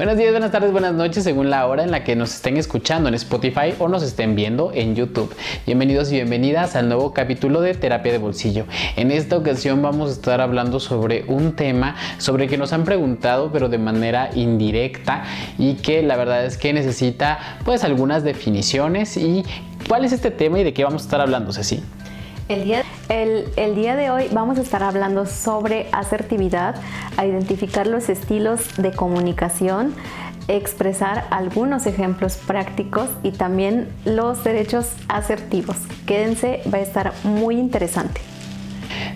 Buenos días, buenas tardes, buenas noches, según la hora en la que nos estén escuchando en Spotify o nos estén viendo en YouTube. Bienvenidos y bienvenidas al nuevo capítulo de Terapia de Bolsillo. En esta ocasión vamos a estar hablando sobre un tema sobre el que nos han preguntado, pero de manera indirecta y que la verdad es que necesita pues algunas definiciones y ¿cuál es este tema y de qué vamos a estar hablando, Ceci? El día, el, día, de hoy vamos a estar hablando sobre asertividad, a identificar los estilos de comunicación, expresar algunos ejemplos prácticos y también los derechos asertivos. Quédense, va a estar muy interesante.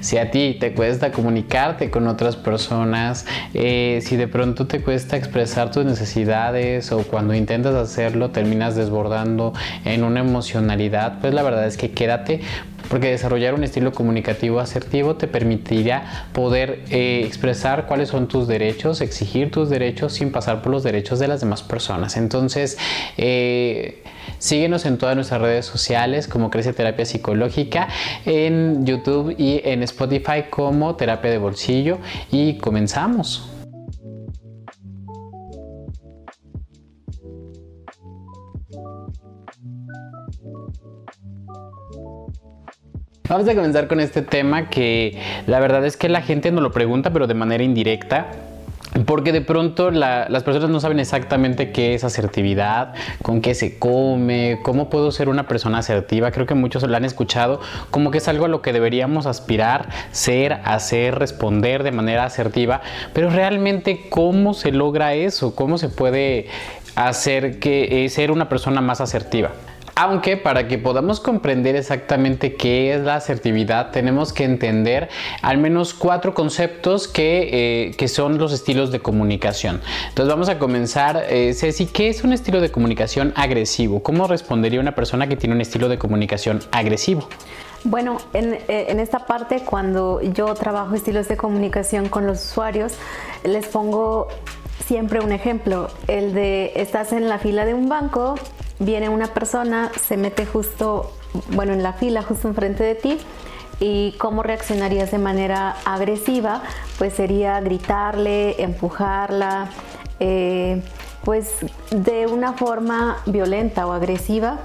Si a ti te cuesta comunicarte con otras personas, eh, si de pronto te cuesta expresar tus necesidades o cuando intentas hacerlo terminas desbordando en una emocionalidad, pues la verdad es que quédate porque desarrollar un estilo comunicativo asertivo te permitirá poder eh, expresar cuáles son tus derechos, exigir tus derechos sin pasar por los derechos de las demás personas. Entonces, eh, síguenos en todas nuestras redes sociales como Crece Terapia Psicológica, en YouTube y en Spotify como Terapia de Bolsillo y comenzamos. Vamos a comenzar con este tema que la verdad es que la gente no lo pregunta, pero de manera indirecta. Porque de pronto las personas no saben exactamente qué es asertividad, con qué se come, cómo puedo ser una persona asertiva. Creo que muchos lo han escuchado como que es algo a lo que deberíamos aspirar, ser, hacer, responder de manera asertiva. Pero realmente, ¿cómo se logra eso? ¿Cómo se puede hacer que eh, ser una persona más asertiva? Aunque para que podamos comprender exactamente qué es la asertividad, tenemos que entender al menos cuatro conceptos que, eh, son los estilos de comunicación. Entonces vamos a comenzar. Eh, Ceci, ¿qué es un estilo de comunicación agresivo? ¿Cómo respondería una persona que tiene un estilo de comunicación agresivo? Bueno, en, eh, en, esta parte, cuando yo trabajo estilos de comunicación con los usuarios, les pongo siempre un ejemplo, el de estás en la fila de un banco viene una persona, se mete justo, bueno, en la fila, justo enfrente de ti, y cómo reaccionarías de manera agresiva, pues sería gritarle, empujarla, eh, pues de una forma violenta o agresiva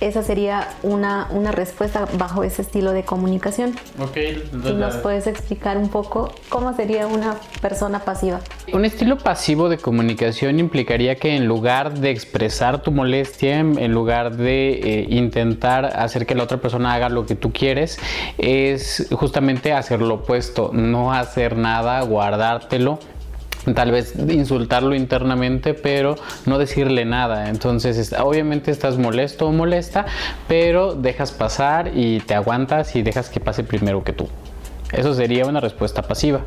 esa sería una, una, respuesta bajo ese estilo de comunicación. Ok. Entonces, ¿Nos puedes explicar un poco cómo sería una persona pasiva? Un estilo pasivo de comunicación implicaría que en lugar de expresar tu molestia, en lugar de eh, intentar hacer que la otra persona haga lo que tú quieres, es justamente hacer lo opuesto, no hacer nada, guardártelo tal vez insultarlo internamente, pero no decirle nada. Entonces, obviamente estás molesto o molesta, pero dejas pasar y te aguantas y dejas que pase primero que tú. Eso sería una respuesta pasiva.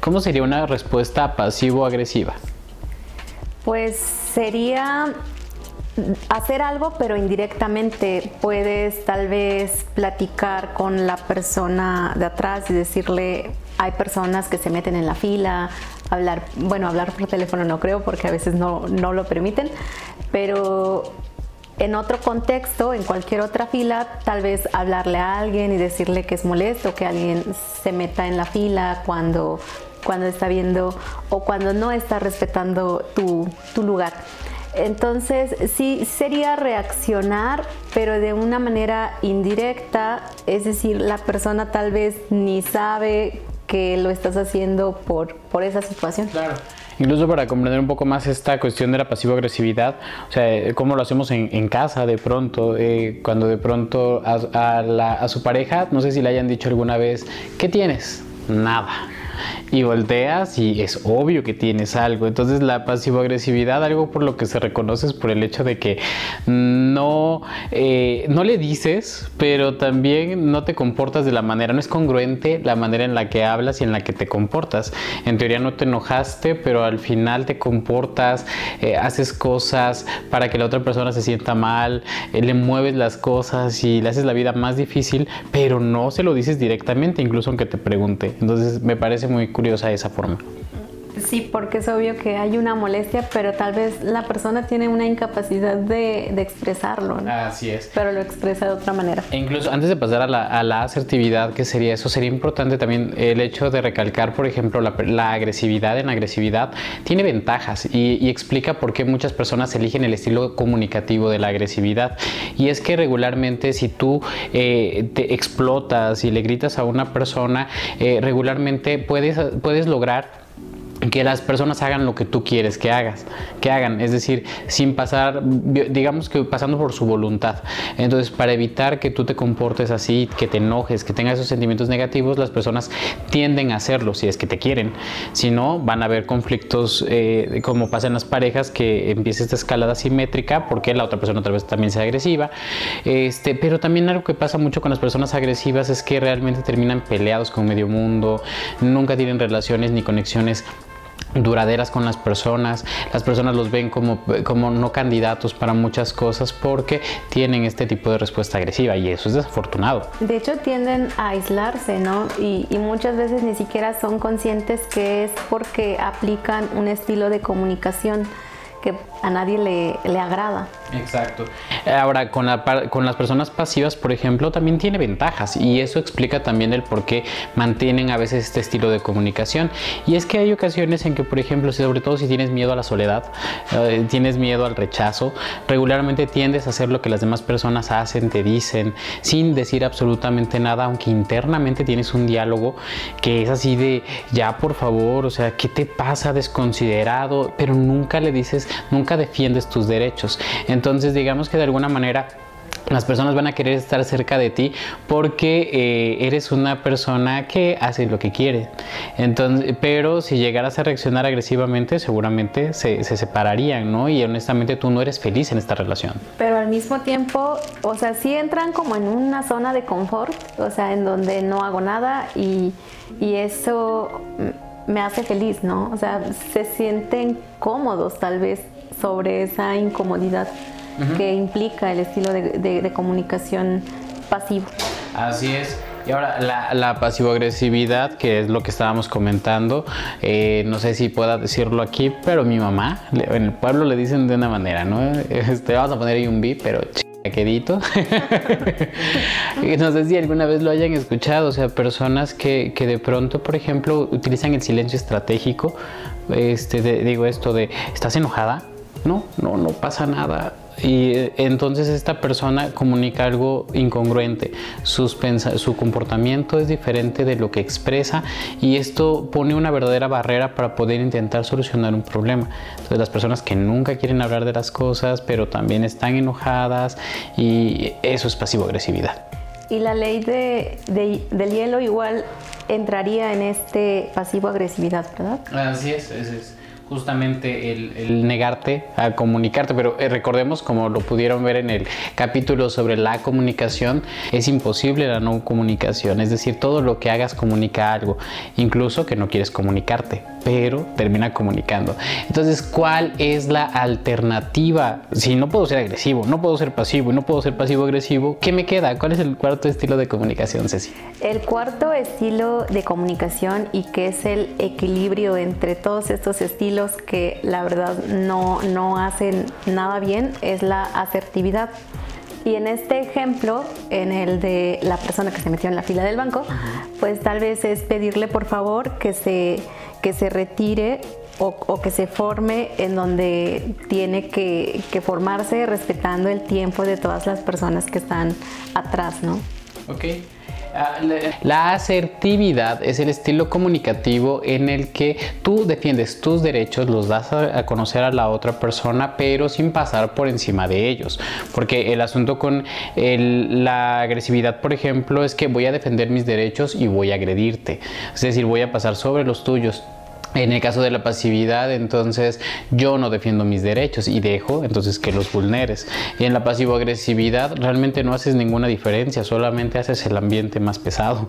¿Cómo sería una respuesta pasivo-agresiva? Pues sería hacer algo pero indirectamente puedes tal vez platicar con la persona de atrás y decirle hay personas que se meten en la fila hablar, bueno, hablar por teléfono no creo porque a veces no, no lo permiten, pero en otro contexto, en cualquier otra fila, tal vez hablarle a alguien y decirle que es molesto que alguien se meta en la fila cuando, cuando está viendo o cuando no está respetando tu, tu lugar. Entonces, sí sería reaccionar, pero de una manera indirecta, es decir, la persona tal vez ni sabe que lo estás haciendo por, por esa situación. Claro. Incluso para comprender un poco más esta cuestión de la pasivo-agresividad, o sea, cómo lo hacemos en, en casa de pronto, eh, cuando de pronto a, a su pareja, no sé si le hayan dicho alguna vez, ¿qué tienes? Nada y volteas y es obvio que tienes algo. Entonces la pasivo-agresividad, algo por lo que se reconoce es por el hecho de que no, eh, no le dices, pero también no te comportas de la manera, no es congruente la manera en la que hablas y en la que te comportas. En teoría no te enojaste, pero al final te comportas, eh, haces cosas para que la otra persona se sienta mal, eh, le mueves las cosas y le haces la vida más difícil, pero no se lo dices directamente, incluso aunque te pregunte. Entonces me parece muy curiosa esa forma. Sí, porque es obvio que hay una molestia, pero tal vez la persona tiene una incapacidad de, expresarlo. Así es. Pero lo expresa de otra manera. E incluso antes de pasar a la, asertividad, que sería eso, sería importante también el hecho de recalcar, por ejemplo, la, agresividad en agresividad tiene ventajas y, explica por qué muchas personas eligen el estilo comunicativo de la agresividad. Y es que regularmente si tú eh, te explotas y le gritas a una persona, eh, regularmente puedes, puedes lograr que las personas hagan lo que tú quieres que hagas, que hagan, es decir, sin pasar, digamos que pasando por su voluntad. Entonces, para evitar que tú te comportes así, que te enojes, que tengas esos sentimientos negativos, las personas tienden a hacerlo si es que te quieren. Si no, van a haber conflictos eh, como pasa en las parejas, que empieza esta escalada simétrica porque la otra persona otra vez también sea agresiva. Este, pero también algo que pasa mucho con las personas agresivas es que realmente terminan peleados con medio mundo, nunca tienen relaciones ni conexiones duraderas con las personas. Las personas los ven como, como no candidatos para muchas cosas porque tienen este tipo de respuesta agresiva y eso es desafortunado. De hecho, tienden a aislarse, ¿no? Y, y muchas veces ni siquiera son conscientes que es porque aplican un estilo de comunicación que a nadie le, le agrada. Exacto. Ahora, con, la, con las personas pasivas, por ejemplo, también tiene ventajas y eso explica también el por qué mantienen a veces este estilo de comunicación. Y es que hay ocasiones en que, por ejemplo, sobre todo si tienes miedo a la soledad, eh, tienes miedo al rechazo, regularmente tiendes a hacer lo que las demás personas hacen, te dicen, sin decir absolutamente nada, aunque internamente tienes un diálogo que es así de, ya por favor, o sea, ¿qué te pasa desconsiderado? Pero nunca le dices, nunca defiendes tus derechos. Entonces digamos que de alguna manera las personas van a querer estar cerca de ti porque eh, eres una persona que hace lo que quiere. Entonces, pero si llegaras a reaccionar agresivamente, seguramente se, se, separarían, ¿no? Y honestamente tú no eres feliz en esta relación. Pero al mismo tiempo, o sea, sí entran como en una zona de confort, o sea, en donde no hago nada y, y eso me hace feliz, ¿no? O sea, se sienten cómodos tal vez sobre esa incomodidad que implica el estilo de, comunicación pasivo. Así es. Y ahora, la, la pasivo-agresividad, que es lo que estábamos comentando, eh, no sé si pueda decirlo aquí, pero mi mamá, en el pueblo le dicen de una manera, ¿no? Este, vamos a poner ahí un bi, pero quedito. no sé si alguna vez lo hayan escuchado, o sea, personas que, que de pronto, por ejemplo, utilizan el silencio estratégico. Este, digo esto de, ¿estás enojada? No, no, no pasa nada. Y eh, entonces esta persona comunica algo incongruente, su comportamiento es diferente de lo que expresa y esto pone una verdadera barrera para poder intentar solucionar un problema. Entonces las personas que nunca quieren hablar de las cosas, pero también están enojadas y eso es pasivo-agresividad. Y la ley de, del hielo igual entraría en este pasivo-agresividad, ¿verdad? Así es, es, es justamente el, negarte a comunicarte, pero eh, recordemos como lo pudieron ver en el capítulo sobre la comunicación, es imposible la no comunicación, es decir, todo lo que hagas comunica algo, incluso que no quieres comunicarte, pero termina comunicando. Entonces, ¿cuál es la alternativa? Si no puedo ser agresivo, no puedo ser pasivo y no puedo ser pasivo-agresivo, ¿qué me queda? ¿Cuál es el cuarto estilo de comunicación, Ceci? El cuarto estilo de comunicación y que es el equilibrio entre todos estos estilos que la verdad no, no hacen nada bien es la asertividad. Y en este ejemplo, en el de la persona que se metió en la fila del banco, pues tal vez es pedirle por favor que se, que se retire o, que se forme en donde tiene que, que, formarse respetando el tiempo de todas las personas que están atrás, ¿no? Ok. Ah, la asertividad es el estilo comunicativo en el que tú defiendes tus derechos, los das a conocer a la otra persona, pero sin pasar por encima de ellos. Porque el asunto con la agresividad, por ejemplo, es que voy a defender mis derechos y voy a agredirte. Es decir, voy a pasar sobre los tuyos en el caso de la pasividad, entonces yo no defiendo mis derechos y dejo entonces que los vulneres. Y en la pasivo-agresividad realmente no haces ninguna diferencia, solamente haces el ambiente más pesado,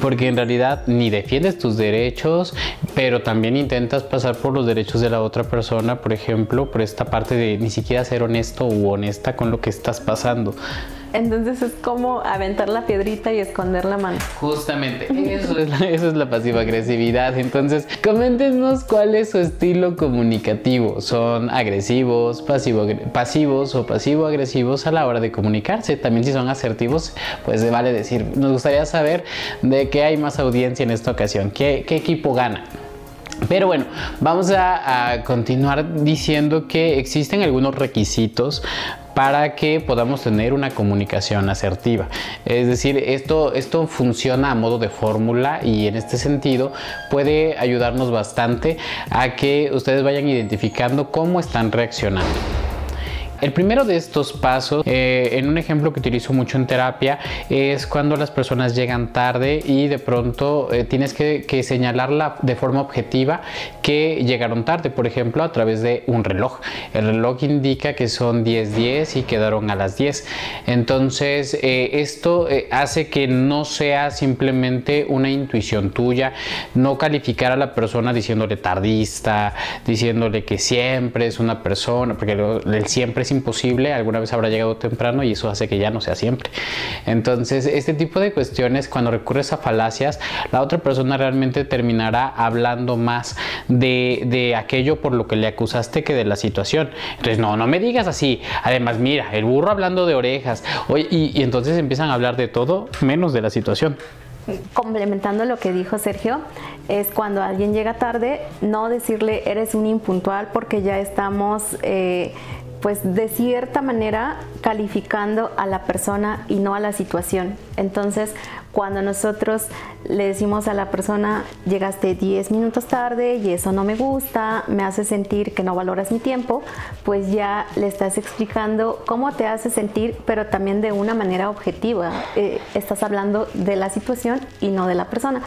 porque en realidad ni defiendes tus derechos, pero también intentas pasar por los derechos de la otra persona, por ejemplo, por esta parte de ni siquiera ser honesto u honesta con lo que estás pasando. Entonces es como aventar la piedrita y esconder la mano. Justamente, eso es la, eso es la pasivo-agresividad. Entonces, coméntenos cuál es su estilo comunicativo. ¿Son agresivos, pasivo, pasivos o pasivo-agresivos a la hora de comunicarse? También si son asertivos, pues vale decir, nos gustaría saber de qué hay más audiencia en esta ocasión, qué, qué equipo gana. Pero bueno, vamos a, continuar diciendo que existen algunos requisitos para que podamos tener una comunicación asertiva. Es decir, esto, esto funciona a modo de fórmula y en este sentido puede ayudarnos bastante a que ustedes vayan identificando cómo están reaccionando. El primero de estos pasos, eh, en un ejemplo que utilizo mucho en terapia, es cuando las personas llegan tarde y de pronto eh, tienes que, señalarla de forma objetiva que llegaron tarde, por ejemplo, a través de un reloj. El reloj indica que son 10:10 y quedaron a las 10. Entonces, eh, esto hace que no sea simplemente una intuición tuya, no calificar a la persona diciéndole tardista, diciéndole que siempre es una persona, porque el siempre es imposible, alguna vez habrá llegado temprano y eso hace que ya no sea siempre. Entonces, este tipo de cuestiones, cuando recurres a falacias, la otra persona realmente terminará hablando más de, de aquello por lo que le acusaste que de la situación. Entonces, no, no me digas así. Además, mira, el burro hablando de orejas. Oye, y, y entonces empiezan a hablar de todo menos de la situación complementando lo que dijo Sergio, es cuando alguien llega tarde, no decirle eres un impuntual porque ya estamos eh, pues de cierta manera calificando a la persona y no a la situación. Entonces, cuando nosotros le decimos a la persona, llegaste 10 minutos tarde y eso no me gusta, me hace sentir que no valoras mi tiempo, pues ya le estás explicando cómo te hace sentir, pero también de una manera objetiva. Eh, estás hablando de la situación y no de la persona.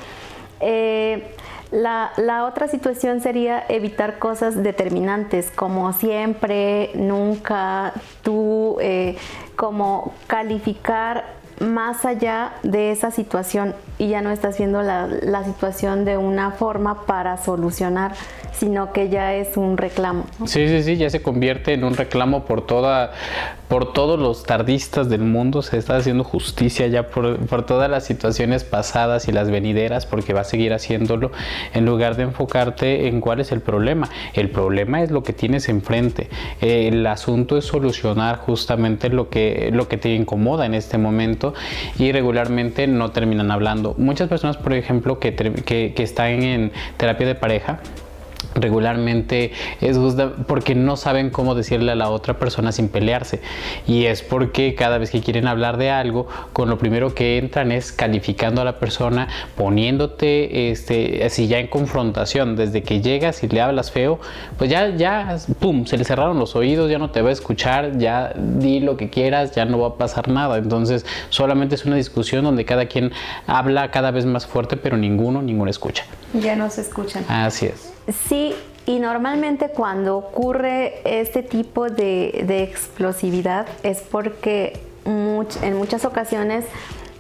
Eh, la, otra situación sería evitar cosas determinantes, como siempre, nunca, tú, eh, como calificar más allá de esa situación y ya no estás viendo la, situación de una forma para solucionar sino que ya es un reclamo. Sí, sí, sí, ya se convierte en un reclamo por toda, por todos los tardistas del mundo, se está haciendo justicia ya por, todas las situaciones pasadas y las venideras, porque va a seguir haciéndolo, en lugar de enfocarte en cuál es el problema. El problema es lo que tienes enfrente. el asunto es solucionar justamente lo que, lo que te incomoda en este momento y regularmente no terminan hablando. Muchas personas, por ejemplo, que, que, están en terapia de pareja, regularmente es porque no saben cómo decirle a la otra persona sin pelearse. Y es porque cada vez que quieren hablar de algo con lo primero que entran es calificando a la persona poniéndote este así ya en confrontación. Desde que llegas y le hablas feo pues ya ya pum se le cerraron los oídos ya no te va a escuchar ya di lo que quieras ya no va a pasar nada. Entonces solamente es una discusión donde cada quien habla cada vez más fuerte pero ninguno ninguno escucha. Ya no se escuchan. Así es Sí, y normalmente cuando ocurre este tipo de, explosividad es porque en muchas ocasiones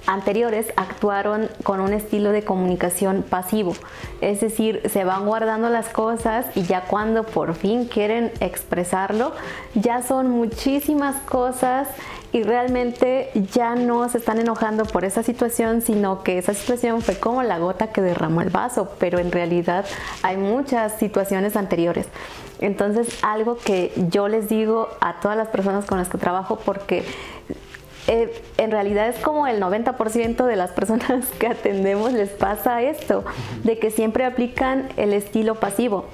anteriores actuaron con un estilo de comunicación pasivo, es decir, se van guardando las cosas y ya cuando por fin quieren expresarlo, ya son muchísimas cosas y realmente ya no se están enojando por esa situación, sino que esa situación fue como la gota que derramó el vaso, pero en realidad hay muchas situaciones anteriores. Entonces, algo que yo les digo a todas las personas con las que trabajo, porque eh, en realidad es como el 90% de las personas que atendemos les pasa esto, de que siempre aplican el estilo pasivo.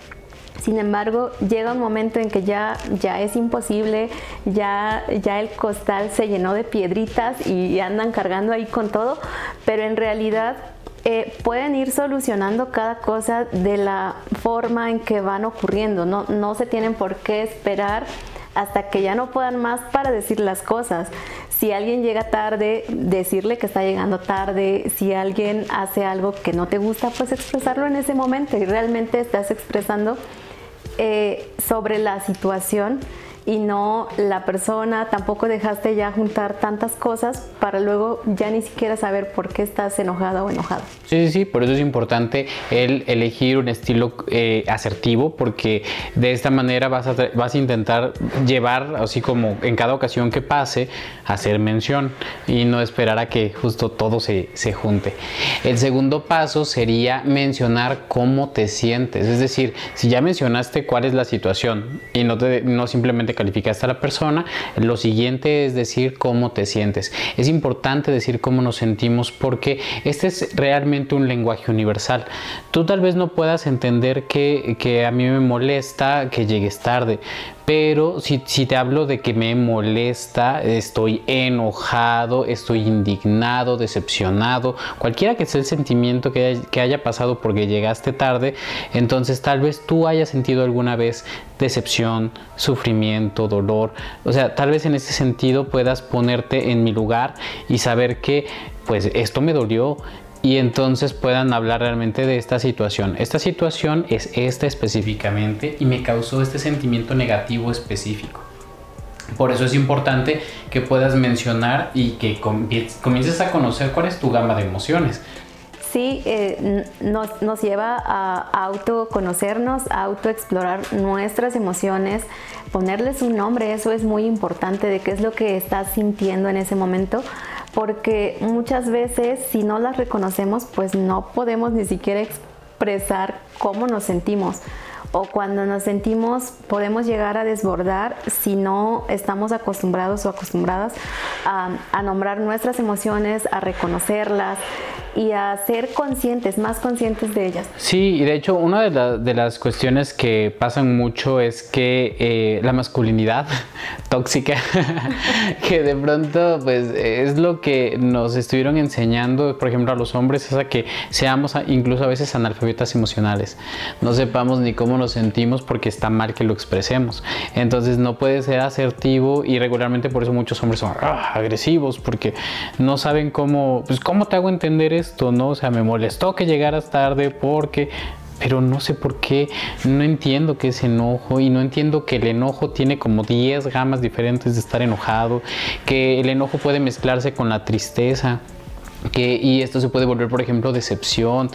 Sin embargo, llega un momento en que ya, ya es imposible, ya, ya el costal se llenó de piedritas y, andan cargando ahí con todo, pero en realidad eh, pueden ir solucionando cada cosa de la forma en que van ocurriendo. No, no se tienen por qué esperar hasta que ya no puedan más para decir las cosas. Si alguien llega tarde, decirle que está llegando tarde. Si alguien hace algo que no te gusta, pues expresarlo en ese momento y realmente estás expresando eh, sobre la situación y no la persona, tampoco dejaste ya juntar tantas cosas para luego ya ni siquiera saber por qué estás enojada o enojado. Sí, sí, sí, por eso es importante el elegir un estilo eh, asertivo porque de esta manera vas a, vas a intentar llevar, así como en cada ocasión que pase, hacer mención y no esperar a que justo todo se, se junte. El segundo paso sería mencionar cómo te sientes, es decir, si ya mencionaste cuál es la situación y no, te, no simplemente calificaste a la persona, lo siguiente es decir cómo te sientes. Es importante decir cómo nos sentimos porque este es realmente un lenguaje universal. Tú tal vez no puedas entender que, que a mí me molesta que llegues tarde, pero si, si, te hablo de que me molesta, estoy enojado, estoy indignado, decepcionado, cualquiera que sea el sentimiento que, que haya pasado porque llegaste tarde, entonces tal vez tú hayas sentido alguna vez decepción, sufrimiento, dolor. O sea, tal vez en ese sentido puedas ponerte en mi lugar y saber que pues esto me dolió, y entonces puedan hablar realmente de esta situación. Esta situación es esta específicamente y me causó este sentimiento negativo específico. Por eso es importante que puedas mencionar y que comiences a conocer cuál es tu gama de emociones. Sí, eh, nos, lleva a autoconocernos, a autoexplorar nuestras emociones, ponerles un nombre, eso es muy importante de qué es lo que estás sintiendo en ese momento porque muchas veces si no las reconocemos, pues no podemos ni siquiera expresar cómo nos sentimos. O cuando nos sentimos podemos llegar a desbordar si no estamos acostumbrados o acostumbradas a, a nombrar nuestras emociones, a reconocerlas, y a ser conscientes, más conscientes de ellas. Sí, y de hecho una de, las cuestiones que pasan mucho es que eh, la masculinidad tóxica, que de pronto pues es lo que nos estuvieron enseñando, por ejemplo, a los hombres, es a que seamos incluso a veces analfabetas emocionales, no sepamos ni cómo nos sentimos porque está mal que lo expresemos. Entonces no puede ser asertivo y regularmente por eso muchos hombres son ah, agresivos porque no saben cómo, pues cómo te hago entender esto, ¿no? O sea, me molestó que llegaras tarde porque pero no sé por qué, no entiendo qué es enojo y no entiendo que el enojo tiene como 10 gamas diferentes de estar enojado, que el enojo puede mezclarse con la tristeza y esto se puede volver, por ejemplo, decepción.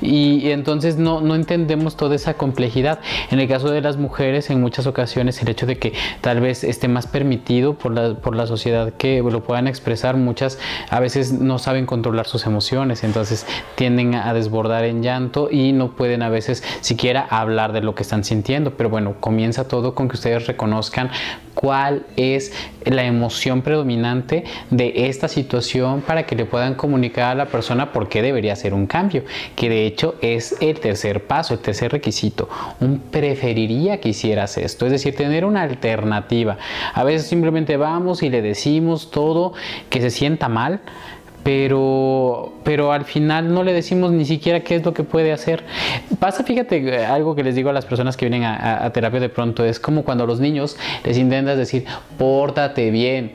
Y, entonces no, no, entendemos toda esa complejidad. En el caso de las mujeres, en muchas ocasiones, el hecho de que tal vez esté más permitido por la, por la sociedad que lo puedan expresar, muchas a veces no saben controlar sus emociones, entonces tienden a desbordar en llanto y no pueden a veces siquiera hablar de lo que están sintiendo. Pero bueno, comienza todo con que ustedes reconozcan cuál es la emoción predominante de esta situación para que le puedan comunicar a la persona por qué debería hacer un cambio, que de hecho es el tercer paso, el tercer requisito. Un preferiría que hicieras esto, es decir, tener una alternativa. A veces simplemente vamos y le decimos todo que se sienta mal, pero, pero al final no le decimos ni siquiera qué es lo que puede hacer. Pasa, fíjate, algo que les digo a las personas que vienen a, terapia de pronto, es como cuando a los niños les intentas decir, pórtate bien.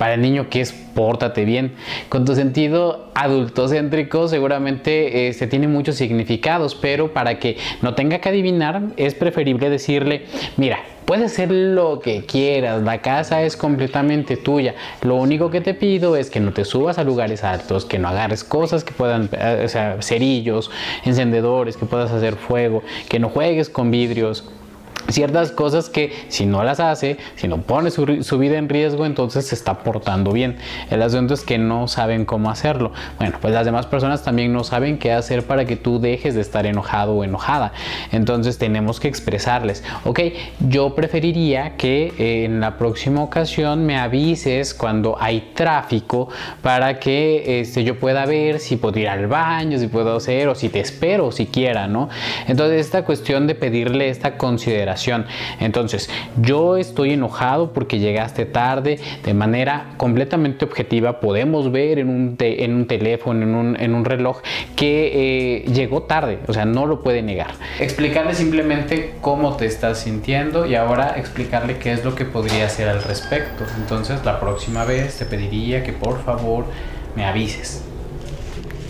Para el niño, ¿qué es pórtate bien? Con tu sentido adultocéntrico seguramente se tiene muchos significados, pero para que no tenga que adivinar es preferible decirle, mira, Puedes hacer lo que quieras, la casa es completamente tuya. Lo único que te pido es que no te subas a lugares altos, que no agarres cosas que puedan, eh, o sea, cerillos, encendedores, que puedas hacer fuego, que no juegues con vidrios, ciertas cosas que si no las hace, si no pone su, vida en riesgo, entonces se está portando bien. El asunto es que no saben cómo hacerlo. Bueno, pues las demás personas también no saben qué hacer para que tú dejes de estar enojado o enojada. Entonces tenemos que expresarles, ok, yo preferiría que eh, en la próxima ocasión me avises cuando hay tráfico para que este, yo pueda ver si puedo ir al baño, si puedo hacer o si te espero siquiera, ¿no? Entonces esta cuestión de pedirle esta consideración entonces, yo estoy enojado porque llegaste tarde de manera completamente objetiva. Podemos ver en un, en un teléfono, en un, en un, reloj, que eh, llegó tarde, o sea, no lo puede negar. Explicarle simplemente cómo te estás sintiendo y ahora explicarle qué es lo que podría hacer al respecto. Entonces, la próxima vez te pediría que por favor me avises.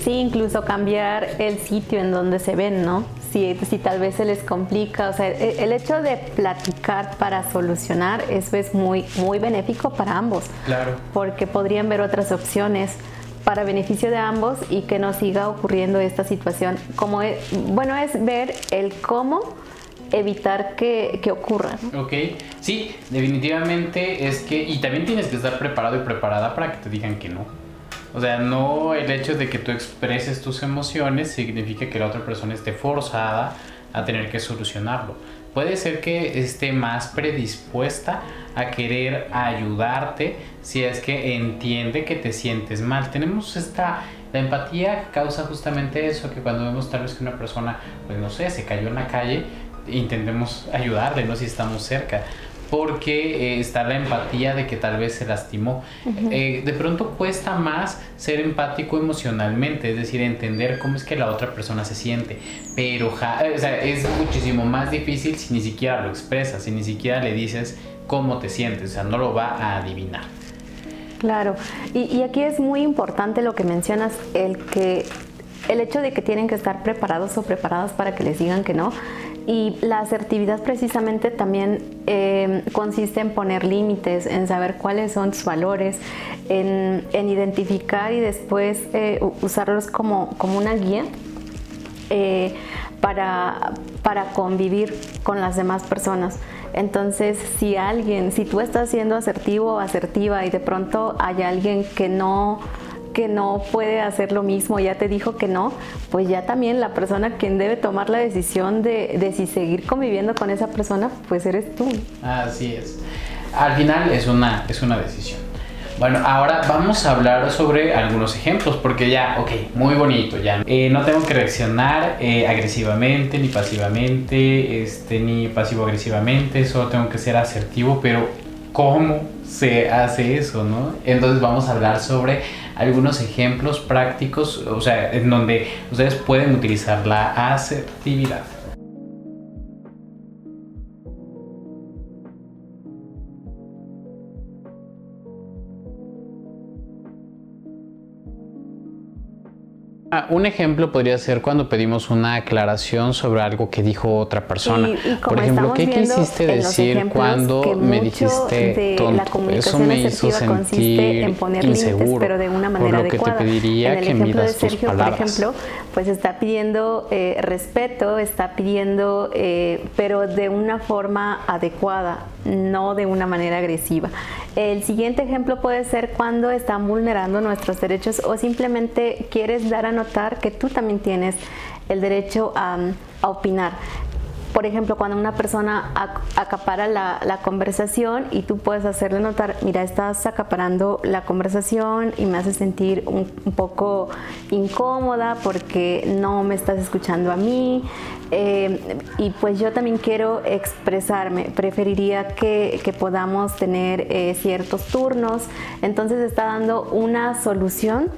Sí, incluso cambiar el sitio en donde se ven, ¿no? Si, si tal vez se les complica. O sea, e, el hecho de platicar para solucionar, eso es muy, muy benéfico para ambos. Claro. Porque podrían ver otras opciones para beneficio de ambos y que no siga ocurriendo esta situación. Como es, bueno, es ver el cómo evitar que, que ocurra. Ok, sí, definitivamente es que, y también tienes que estar preparado y preparada para que te digan que no. O sea, no el hecho de que tú expreses tus emociones significa que la otra persona esté forzada a tener que solucionarlo. Puede ser que esté más predispuesta a querer ayudarte si es que entiende que te sientes mal. Tenemos esta la empatía causa justamente eso, que cuando vemos tal vez que una persona, pues no sé, se cayó en la calle, intentemos ayudarle, ¿no? Si estamos cerca. Porque eh, está la empatía de que tal vez se lastimó. Eh, de pronto cuesta más ser empático emocionalmente, es decir, entender cómo es que la otra persona se siente. Pero o sea, es muchísimo más difícil si ni siquiera lo expresas, si ni siquiera le dices cómo te sientes, o sea, no lo va a adivinar. Claro, y, y aquí es muy importante lo que mencionas, el que el hecho de que tienen que estar preparados o preparadas para que les digan que no y la asertividad precisamente también eh, consiste en poner límites, en saber cuáles son tus valores, en, identificar y después eh, usarlos como, como, una guía eh, para, para convivir con las demás personas. Entonces, si alguien, si tú estás siendo asertivo o asertiva y de pronto hay alguien que no no puede hacer lo mismo, ya te dijo que no, pues ya también la persona quien debe tomar la decisión de, de si seguir conviviendo con esa persona, pues eres tú. Así es. Al final es una, es una decisión. Bueno, ahora vamos a hablar sobre algunos ejemplos, porque ya, ok, muy bonito, ya. Eh, no tengo que reaccionar eh, agresivamente, ni pasivamente, este, ni pasivo-agresivamente, solo tengo que ser asertivo, pero ¿cómo se hace eso, no? Entonces vamos a hablar sobre algunos ejemplos prácticos, o sea, en donde ustedes pueden utilizar la asertividad. Un ejemplo podría ser cuando pedimos una aclaración sobre algo que dijo otra persona. Por ejemplo, ¿qué quisiste decir cuando me dijiste tonto? Eso me hizo sentir en poner inseguro. pero de una manera por lo que te pediría en el que ejemplo de Sergio, por ejemplo, pues está pidiendo eh, respeto, está pidiendo, eh, pero de una forma adecuada, no de una manera agresiva. El siguiente ejemplo puede ser cuando están vulnerando nuestros derechos o simplemente quieres dar a notar que tú también tienes el derecho a, opinar por ejemplo, cuando una persona acapara la, conversación y tú puedes hacerle notar, mira, estás acaparando la conversación y me hace sentir un, poco incómoda porque no me estás escuchando a mí. Eh, y pues yo también quiero expresarme, preferiría que, podamos tener eh, ciertos turnos. Entonces está dando una solución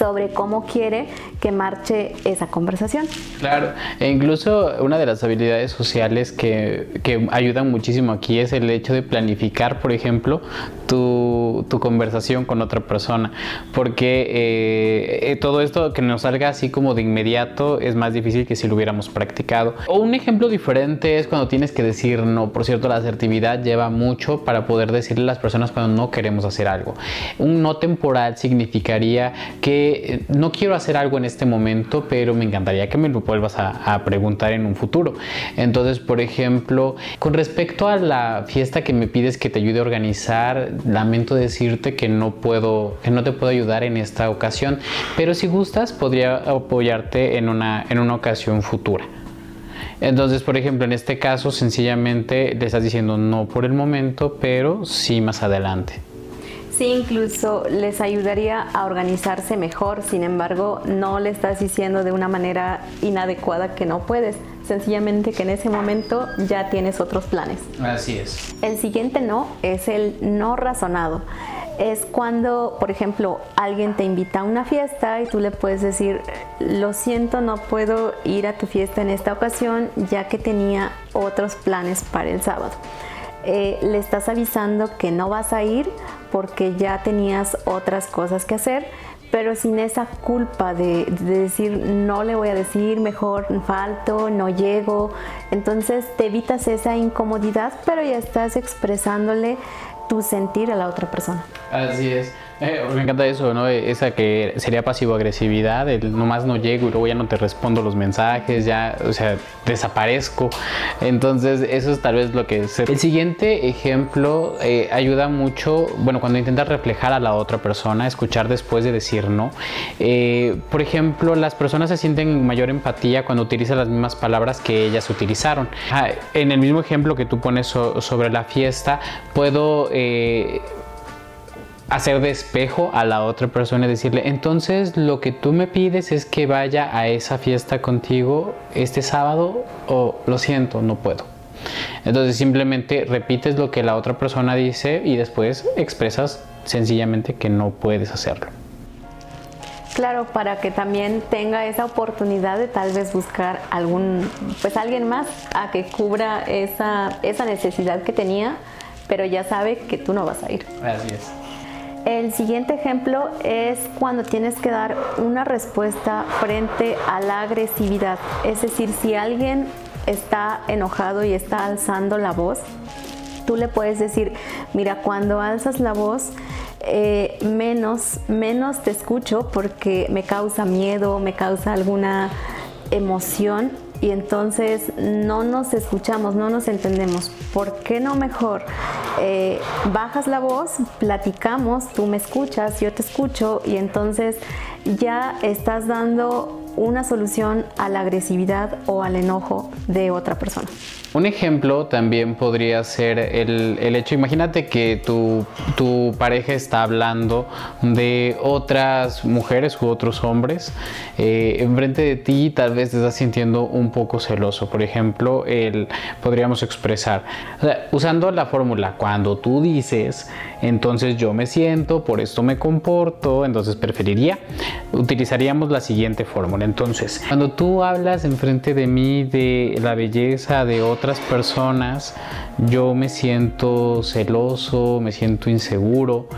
sobre cómo quiere que marche esa conversación. Claro, e incluso una de las habilidades sociales que, que ayudan muchísimo aquí es el hecho de planificar, por ejemplo, tu, conversación con otra persona, porque eh, eh, todo esto que nos salga así como de inmediato es más difícil que si lo hubiéramos practicado. O un ejemplo diferente es cuando tienes que decir no, por cierto, la asertividad lleva mucho para poder decirle a las personas cuando no queremos hacer algo. Un no temporal significaría que eh, no quiero hacer algo en este momento, pero me encantaría que me lo vuelvas a, preguntar en un futuro. Entonces, por ejemplo, con respecto a la fiesta que me pides que te ayude a organizar, lamento decirte que no puedo, que no te puedo ayudar en esta ocasión, pero si gustas, podría apoyarte en una, en una ocasión futura. Entonces, por ejemplo, en este caso, sencillamente le estás diciendo no por el momento, pero sí más adelante. Sí, incluso les ayudaría a organizarse mejor, sin embargo, no le estás diciendo de una manera inadecuada que no puedes, sencillamente que en ese momento ya tienes otros planes. Así es. El siguiente no es el no razonado. Es cuando, por ejemplo, alguien te invita a una fiesta y tú le puedes decir, lo siento, no puedo ir a tu fiesta en esta ocasión ya que tenía otros planes para el sábado. Eh, le estás avisando que no vas a ir porque ya tenías otras cosas que hacer, pero sin esa culpa de, decir no le voy a decir, mejor falto, no llego. Entonces te evitas esa incomodidad, pero ya estás expresándole tu sentir a la otra persona. Así es. Eh, me encanta eso, ¿no? Esa que sería pasivo-agresividad, el nomás no llego y luego ya no te respondo los mensajes, ya, o sea, desaparezco. Entonces, eso es tal vez lo que es. El siguiente ejemplo eh, ayuda mucho, bueno, cuando intentas reflejar a la otra persona, escuchar después de decir no. Eh, por ejemplo, las personas se sienten mayor empatía cuando utilizan las mismas palabras que ellas utilizaron. Ah, en el mismo ejemplo que tú pones sobre la fiesta, puedo hacer de espejo a la otra persona y decirle, entonces lo que tú me pides es que vaya a esa fiesta contigo este sábado o lo siento, no puedo. Entonces simplemente repites lo que la otra persona dice y después expresas sencillamente que no puedes hacerlo. Claro, para que también tenga esa oportunidad de tal vez buscar algún, pues alguien más a que cubra esa, esa necesidad que tenía, pero ya sabe que tú no vas a ir. Así es. El siguiente ejemplo es cuando tienes que dar una respuesta frente a la agresividad. Es decir, si alguien está enojado y está alzando la voz, tú le puedes decir, mira, cuando alzas la voz, eh, menos, menos te escucho porque me causa miedo, me causa alguna emoción y entonces no nos escuchamos, no nos entendemos. ¿Por qué no mejor eh, bajas la voz, platicamos, tú me escuchas, yo te escucho y entonces ya estás dando una solución a la agresividad o al enojo de otra persona. Un ejemplo también podría ser el, hecho, imagínate que tu, tu, pareja está hablando de otras mujeres u otros hombres eh, enfrente de ti, tal vez te estás sintiendo un poco celoso. Por ejemplo, el, podríamos expresar, usando la fórmula, cuando tú dices, entonces yo me siento, por esto me comporto, entonces preferiría, utilizaríamos la siguiente fórmula. Entonces, cuando tú hablas enfrente de mí de la belleza de otras personas, yo me siento celoso, me siento inseguro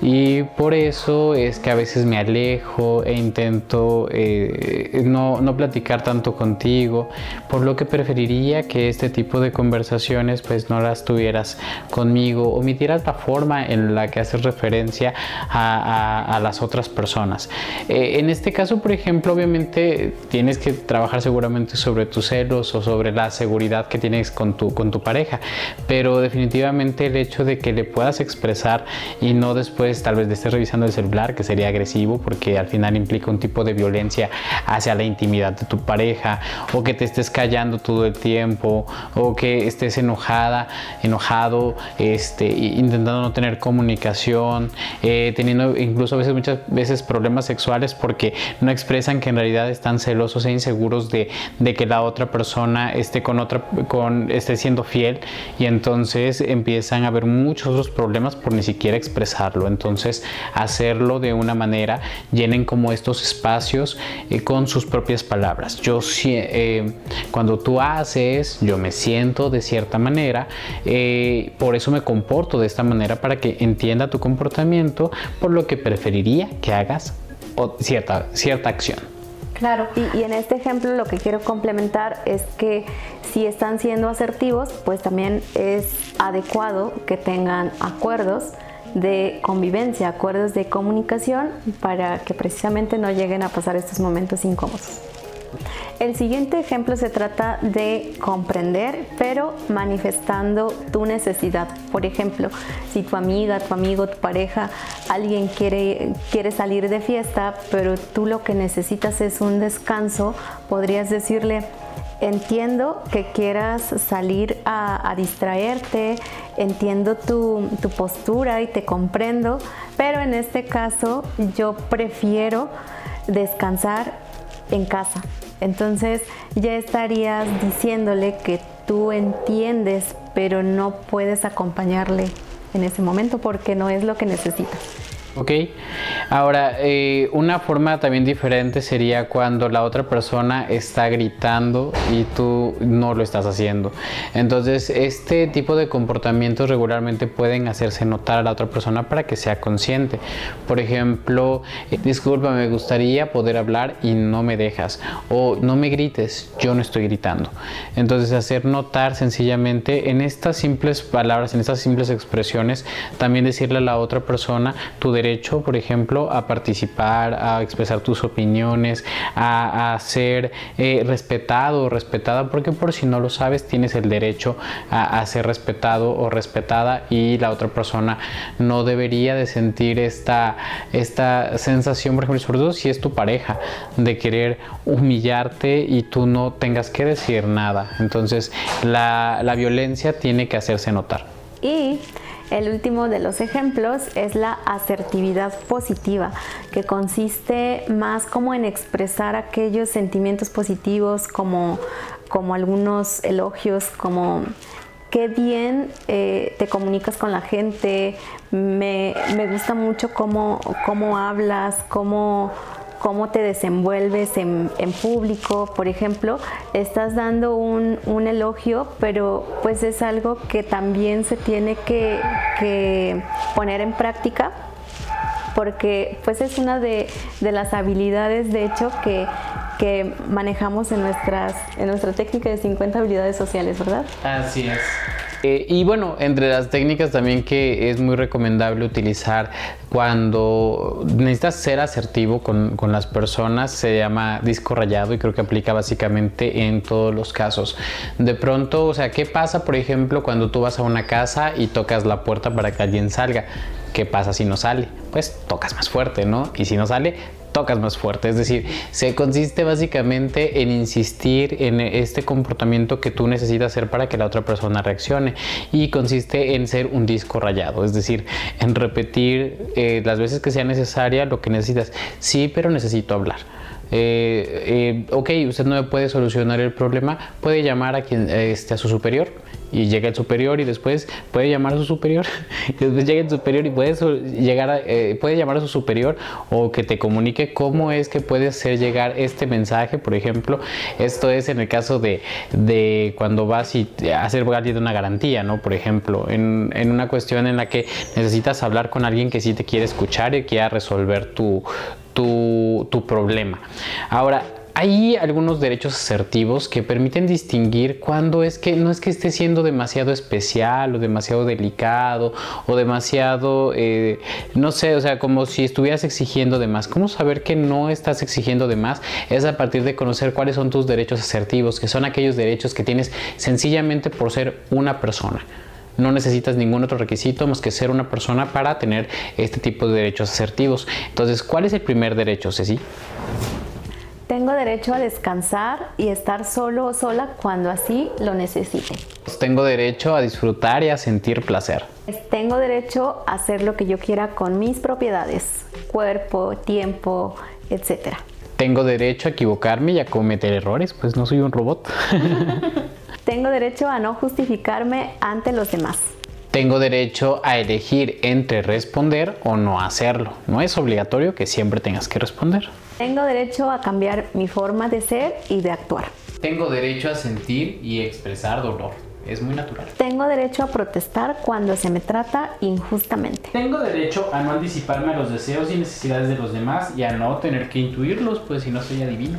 y por eso es que a veces me alejo e intento eh, no, no, platicar tanto contigo, por lo que preferiría que este tipo de conversaciones pues no las tuvieras conmigo, omitieras la forma en la que haces referencia a, a, las otras personas. Eh, en este caso, por ejemplo, obviamente tienes que trabajar seguramente sobre tus celos o sobre la seguridad que tienes con tu, con tu pareja. Pero definitivamente el hecho de que le puedas expresar y no después tal vez de estés revisando el celular, que sería agresivo porque al final implica un tipo de violencia hacia la intimidad de tu pareja, o que te estés callando todo el tiempo, o que estés enojada, enojado, este, intentando no tener comunicación, eh, teniendo incluso a veces muchas veces problemas sexuales porque no expresan que en realidad están celosos e inseguros de, de que la otra persona esté con otra, con, esté siendo fiel y entonces empiezan a haber muchos otros problemas por ni siquiera expresarlo. Entonces, hacerlo de una manera, llenen como estos espacios eh, con sus propias palabras. Yo, eh, cuando tú haces, yo me siento de cierta manera, eh, por eso me comporto de esta manera para que entienda tu comportamiento, por lo que preferiría que hagas cierta, cierta acción. Claro, y, en este ejemplo lo que quiero complementar es que si están siendo asertivos, pues también es adecuado que tengan acuerdos de convivencia, acuerdos de comunicación para que precisamente no lleguen a pasar estos momentos incómodos. El siguiente ejemplo se trata de comprender, pero manifestando tu necesidad. Por ejemplo, si tu amiga, tu amigo, tu pareja, alguien quiere, quiere salir de fiesta, pero tú lo que necesitas es un descanso, podrías decirle, entiendo que quieras salir a, distraerte, entiendo tu, tu, postura y te comprendo, pero en este caso yo prefiero descansar en casa. Entonces ya estarías diciéndole que tú entiendes, pero no puedes acompañarle en ese momento porque no es lo que necesitas. Ok, ahora eh, una forma también diferente sería cuando la otra persona está gritando y tú no lo estás haciendo. Entonces este tipo de comportamientos regularmente pueden hacerse notar a la otra persona para que sea consciente. Por ejemplo, eh, disculpa, me gustaría poder hablar y no me dejas. O no me grites, yo no estoy gritando. Entonces hacer notar sencillamente en estas simples palabras, en estas simples expresiones, también decirle a la otra persona tu derecho, por ejemplo, a participar, a expresar tus opiniones, a, ser eh, respetado o respetada, porque por si no lo sabes, tienes el derecho a, ser respetado o respetada y la otra persona no debería de sentir esta, esta sensación, por ejemplo, sobre todo si es tu pareja, de querer humillarte y tú no tengas que decir nada. Entonces, la, la violencia tiene que hacerse notar. Y el último de los ejemplos es la asertividad positiva, que consiste más como en expresar aquellos sentimientos positivos como, como algunos elogios, como qué bien eh, te comunicas con la gente, me, gusta mucho cómo, cómo hablas, cómo cómo te desenvuelves en, público, por ejemplo, estás dando un, elogio, pero pues es algo que también se tiene que, poner en práctica porque pues es una de, las habilidades de hecho que, que manejamos en, nuestras, en nuestra técnica de 50 habilidades sociales, ¿verdad? Así es. Eh, y bueno, entre las técnicas también que es muy recomendable utilizar cuando necesitas ser asertivo con, con, las personas se llama disco rayado y creo que aplica básicamente en todos los casos. De pronto, o sea, ¿qué pasa por ejemplo cuando tú vas a una casa y tocas la puerta para que alguien salga? ¿Qué pasa si no sale? Pues tocas más fuerte, ¿no? Y si no sale, tocas más fuerte. Es decir, se consiste básicamente en insistir en este comportamiento que tú necesitas hacer para que la otra persona reaccione. Y consiste en ser un disco rayado, es decir, en repetir eh, las veces que sea necesaria lo que necesitas. Sí, pero necesito hablar. Eh, eh, ok, usted no puede solucionar el problema, puede llamar a quien este, a su superior y llega el superior y después puede llamar a su superior y después llega el superior y puede llegar eh, puede llamar a su superior o que te comunique cómo es que puede hacer llegar este mensaje. Por ejemplo esto es en el caso de, de cuando vas y hacer una garantía no por ejemplo en, en, una cuestión en la que necesitas hablar con alguien que sí te quiere escuchar y quiera resolver tu, tu, problema ahora hay algunos derechos asertivos que permiten distinguir cuando es que no es que esté siendo demasiado especial o demasiado delicado o demasiado, eh, no sé, o sea, como si estuvieras exigiendo de más. ¿Cómo saber que no estás exigiendo de más? Es a partir de conocer cuáles son tus derechos asertivos, que son aquellos derechos que tienes sencillamente por ser una persona. No necesitas ningún otro requisito más que ser una persona para tener este tipo de derechos asertivos. Entonces, ¿cuál es el primer derecho, Ceci? Tengo derecho a descansar y estar solo o sola cuando así lo necesite. Tengo derecho a disfrutar y a sentir placer. Tengo derecho a hacer lo que yo quiera con mis propiedades, cuerpo, tiempo, etc. Tengo derecho a equivocarme y a cometer errores, pues no soy un robot. Tengo derecho a no justificarme ante los demás. Tengo derecho a elegir entre responder o no hacerlo. No es obligatorio que siempre tengas que responder. Tengo derecho a cambiar mi forma de ser y de actuar. Tengo derecho a sentir y expresar dolor. Es muy natural. Tengo derecho a protestar cuando se me trata injustamente. Tengo derecho a no anticiparme a los deseos y necesidades de los demás y a no tener que intuirlos, pues si no soy adivino.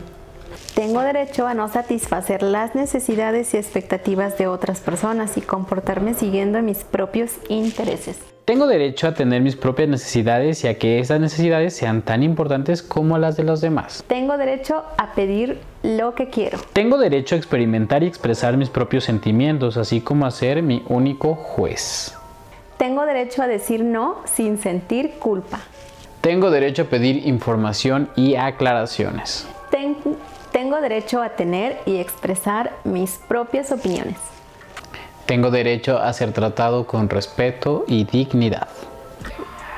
Tengo derecho a no satisfacer las necesidades y expectativas de otras personas y comportarme siguiendo mis propios intereses. Tengo derecho a tener mis propias necesidades y a que esas necesidades sean tan importantes como las de los demás. Tengo derecho a pedir lo que quiero. Tengo derecho a experimentar y expresar mis propios sentimientos, así como a ser mi único juez. Tengo derecho a decir no sin sentir culpa. Tengo derecho a pedir información y aclaraciones. Tengo derecho a tener y expresar mis propias opiniones. Tengo derecho a ser tratado con respeto y dignidad.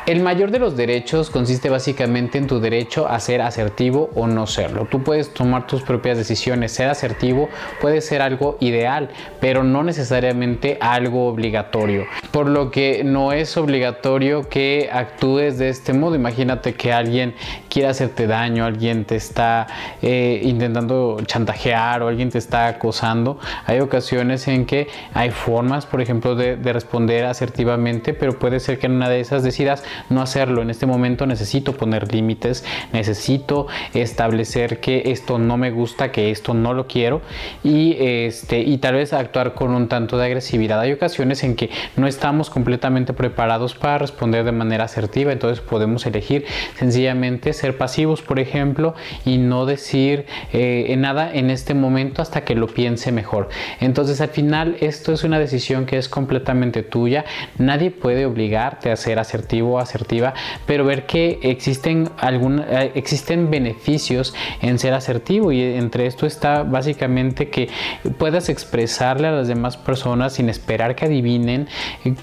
El mayor de los derechos consiste básicamente en tu derecho a ser asertivo o no serlo. Tú puedes tomar tus propias decisiones. Ser asertivo puede ser algo ideal, pero no necesariamente algo obligatorio. Por lo que no es obligatorio que actúes de este modo. Imagínate que alguien quiere hacerte daño, alguien te está eh, intentando chantajear o alguien te está acosando. Hay ocasiones en que hay formas, por ejemplo, de, de responder asertivamente, pero puede ser que en una de esas decidas no hacerlo. En este momento necesito poner límites, necesito establecer que esto no me gusta, que esto no lo quiero y, este, y tal vez actuar con un tanto de agresividad. Hay ocasiones en que no estamos completamente preparados para responder de manera asertiva, entonces podemos elegir sencillamente ser pasivos, por ejemplo, y no decir eh, nada en este momento hasta que lo piense mejor. Entonces al final esto es una decisión que es completamente tuya. Nadie puede obligarte a ser asertivo asertiva, pero ver que existen, algún, eh, existen beneficios en ser asertivo y entre esto está básicamente que puedas expresarle a las demás personas sin esperar que adivinen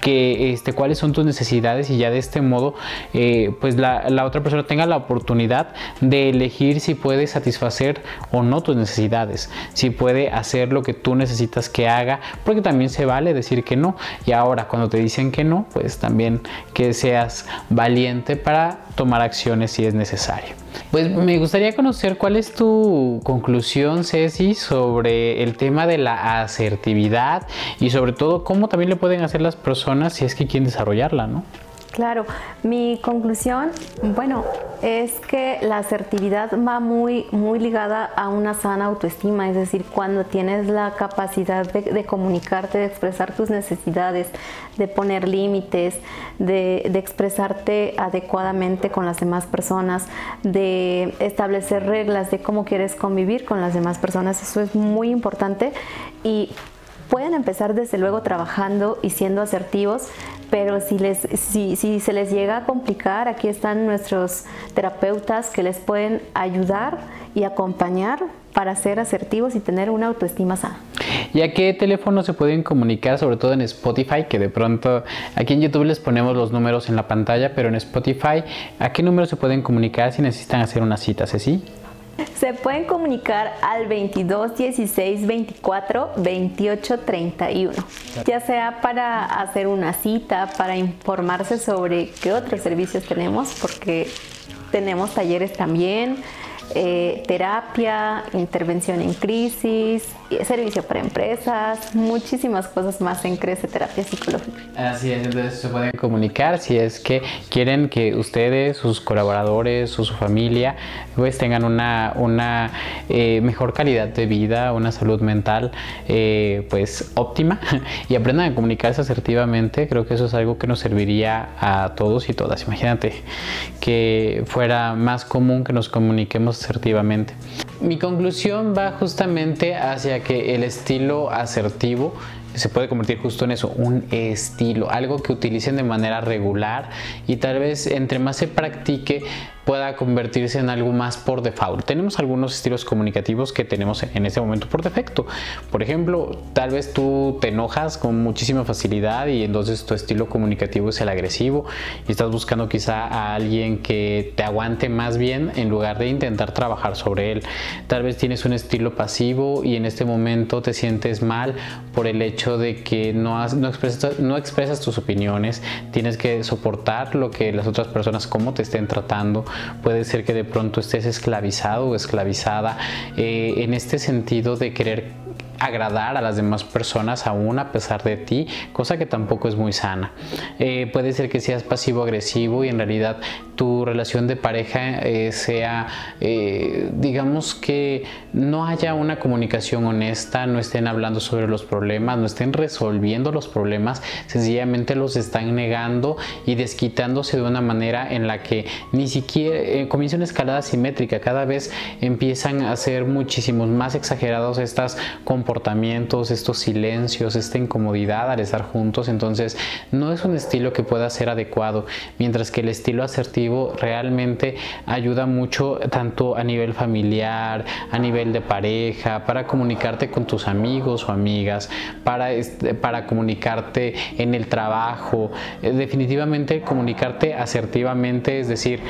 que, este, cuáles son tus necesidades y ya de este modo eh, pues la, la otra persona tenga la oportunidad de elegir si puede satisfacer o no tus necesidades, si puede hacer lo que tú necesitas que haga, porque también se vale decir que no. Y ahora cuando te dicen que no, pues también que seas valiente para tomar acciones si es necesario. Pues me gustaría conocer cuál es tu conclusión, Ceci, sobre el tema de la asertividad y sobre todo cómo también le pueden hacer las personas si es que quieren desarrollarla, ¿no? Claro, mi conclusión, bueno, es que la asertividad va muy, muy ligada a una sana autoestima, es decir, cuando tienes la capacidad de, comunicarte, de expresar tus necesidades, de poner límites, de, de, expresarte adecuadamente con las demás personas, de establecer reglas de cómo quieres convivir con las demás personas, eso es muy importante. Y pueden empezar desde luego trabajando y siendo asertivos, pero si, les, si, si se les llega a complicar, aquí están nuestros terapeutas que les pueden ayudar y acompañar para ser asertivos y tener una autoestima sana. ¿Y a qué teléfono se pueden comunicar, sobre todo en Spotify? Que de pronto aquí en YouTube les ponemos los números en la pantalla, pero en Spotify, ¿a qué número se pueden comunicar si necesitan hacer una cita, Ceci? Se pueden comunicar al 22 16 24 28 31, ya sea para hacer una cita, para informarse sobre qué otros servicios tenemos, porque tenemos talleres también, eh, terapia, intervención en crisis, servicio para empresas, muchísimas cosas más en Crece Terapia Psicológica. Así es, entonces se pueden comunicar si es que quieren que ustedes, sus colaboradores o su familia, pues tengan una, una eh, mejor calidad de vida, una salud mental eh, pues óptima y aprendan a comunicarse asertivamente. Creo que eso es algo que nos serviría a todos y todas. Imagínate que fuera más común que nos comuniquemos asertivamente. Mi conclusión va justamente hacia que el estilo asertivo se puede convertir justo en eso, un estilo, algo que utilicen de manera regular y tal vez entre más se practique pueda convertirse en algo más por default. Tenemos algunos estilos comunicativos que tenemos en este momento por defecto. Por ejemplo, tal vez tú te enojas con muchísima facilidad y entonces tu estilo comunicativo es el agresivo y estás buscando quizá a alguien que te aguante más bien en lugar de intentar trabajar sobre él. Tal vez tienes un estilo pasivo y en este momento te sientes mal por el hecho de que no, no, expresas, no expresas tus opiniones, tienes que soportar lo que las otras personas, cómo te estén tratando puede ser que de pronto estés esclavizado o esclavizada eh, en este sentido de querer agradar a las demás personas aún a pesar de ti, cosa que tampoco es muy sana. Eh, puede ser que seas pasivo-agresivo y en realidad tu relación de pareja eh, sea, eh, digamos que no haya una comunicación honesta, no estén hablando sobre los problemas, no estén resolviendo los problemas, sencillamente los están negando y desquitándose de una manera en la que ni siquiera comienza una escalada simétrica, cada vez empiezan a ser muchísimos más exagerados estas comportamientos estos silencios, esta incomodidad al estar juntos, entonces no es un estilo que pueda ser adecuado, mientras que el estilo asertivo realmente ayuda mucho tanto a nivel familiar, a nivel de pareja, para comunicarte con tus amigos o amigas, para, para comunicarte en el trabajo, eh, definitivamente comunicarte asertivamente, es decir,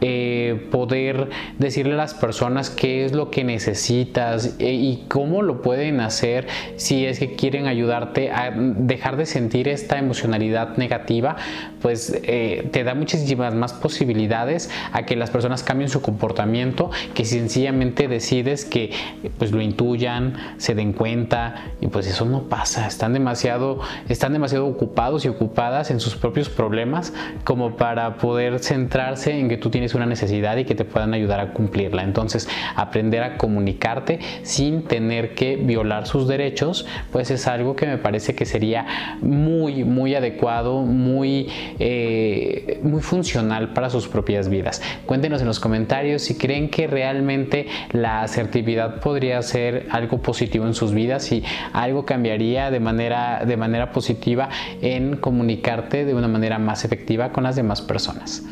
eh, poder decirle a las personas qué es lo que necesitas eh, y cómo lo pueden hacer si es que quieren ayudarte a dejar de sentir esta emocionalidad negativa, pues eh, te da muchísimas más posibilidades a que las personas cambien su comportamiento que sencillamente decides que pues lo intuyan, se den cuenta y pues eso no pasa, están demasiado, están demasiado ocupados y ocupadas en sus propios problemas como para poder centrarse en que tú tienes una necesidad y que te puedan ayudar a cumplirla. Entonces, aprender a comunicarte sin tener que violar sus derechos, pues es algo que me parece que sería muy, muy adecuado, muy, eh, muy funcional para sus propias vidas. Cuéntenos en los comentarios si creen que realmente la asertividad podría ser algo positivo en sus vidas y algo cambiaría de manera, de manera positiva en comunicarte de una manera más efectiva con las demás personas.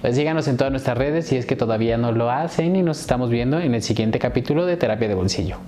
Pues síganos en todas nuestras redes si es que todavía no lo hacen y nos estamos viendo en el siguiente capítulo de Terapia de Bolsillo.